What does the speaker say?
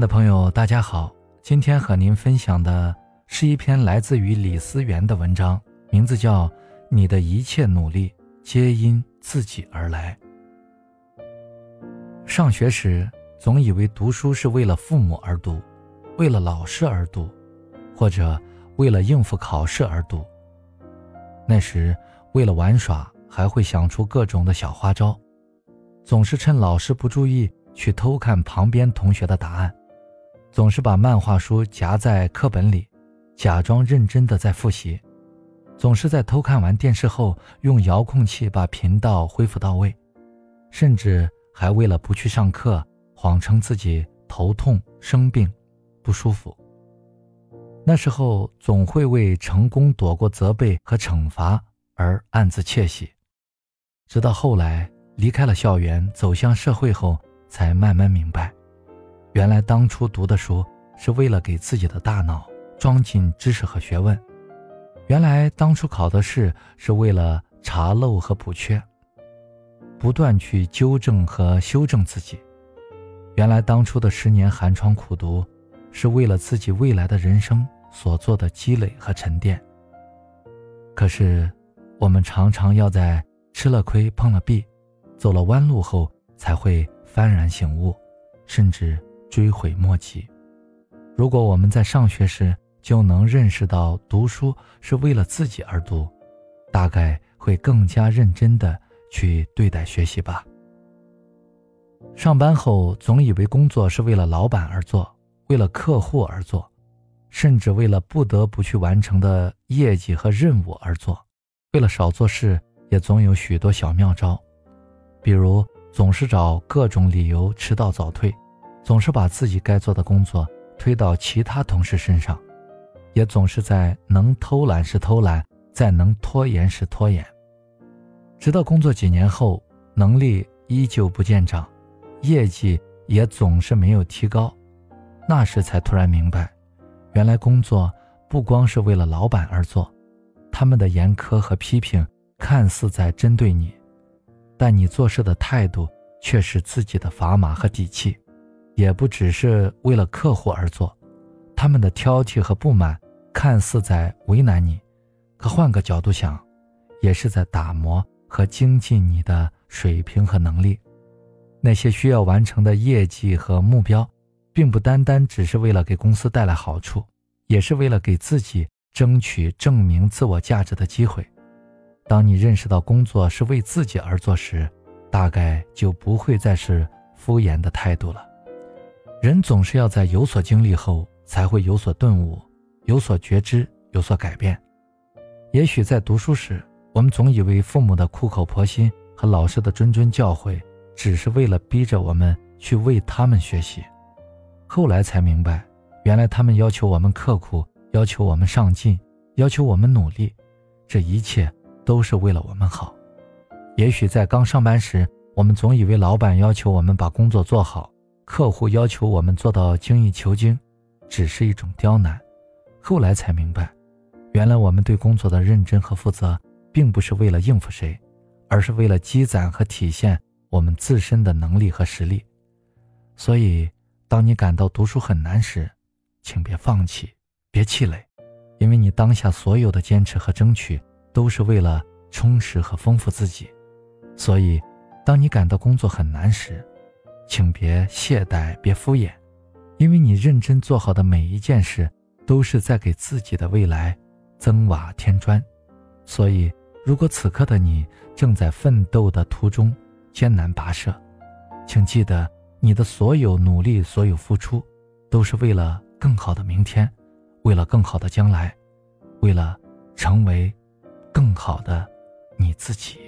的朋友，大家好，今天和您分享的是一篇来自于李思源的文章，名字叫《你的一切努力皆因自己而来》。上学时，总以为读书是为了父母而读，为了老师而读，或者为了应付考试而读。那时，为了玩耍，还会想出各种的小花招，总是趁老师不注意去偷看旁边同学的答案，总是把漫画书夹在课本里，假装认真的在复习，总是在偷看完电视后用遥控器把频道恢复到位，甚至还为了不去上课，谎称自己头痛生病，不舒服。那时候总会为成功躲过责备和惩罚而暗自窃喜，直到后来离开了校园，走向社会后，才慢慢明白，原来当初读的书是为了给自己的大脑装进知识和学问，原来当初考的试是为了查漏和补缺，不断去纠正和修正自己，原来当初的十年寒窗苦读，是为了自己未来的人生。所做的积累和沉淀。可是，我们常常要在吃了亏、碰了壁、走了弯路后，才会幡然醒悟，甚至追悔莫及。如果我们在上学时就能认识到读书是为了自己而读，大概会更加认真的去对待学习吧。上班后总以为工作是为了老板而做，为了客户而做。甚至为了不得不去完成的业绩和任务而做，为了少做事，也总有许多小妙招，比如总是找各种理由迟到早退，总是把自己该做的工作推到其他同事身上，也总是在能偷懒时偷懒，在能拖延时拖延，直到工作几年后，能力依旧不见长，业绩也总是没有提高，那时才突然明白。原来工作不光是为了老板而做，他们的严苛和批评看似在针对你，但你做事的态度却是自己的砝码和底气，也不只是为了客户而做，他们的挑剔和不满看似在为难你，可换个角度想，也是在打磨和精进你的水平和能力。那些需要完成的业绩和目标。并不单单只是为了给公司带来好处，也是为了给自己争取证明自我价值的机会。当你认识到工作是为自己而做时，大概就不会再是敷衍的态度了。人总是要在有所经历后，才会有所顿悟，有所觉知，有所改变。也许在读书时，我们总以为父母的苦口婆心和老师的谆谆教诲，只是为了逼着我们去为他们学习。后来才明白，原来他们要求我们刻苦，要求我们上进，要求我们努力，这一切都是为了我们好。也许在刚上班时，我们总以为老板要求我们把工作做好，客户要求我们做到精益求精，只是一种刁难。后来才明白，原来我们对工作的认真和负责，并不是为了应付谁，而是为了积攒和体现我们自身的能力和实力。所以。当你感到读书很难时，请别放弃，别气馁，因为你当下所有的坚持和争取，都是为了充实和丰富自己。所以，当你感到工作很难时，请别懈怠，别敷衍，因为你认真做好的每一件事，都是在给自己的未来增瓦添砖。所以，如果此刻的你正在奋斗的途中，艰难跋涉，请记得。你的所有努力，所有付出，都是为了更好的明天，为了更好的将来，为了成为更好的你自己。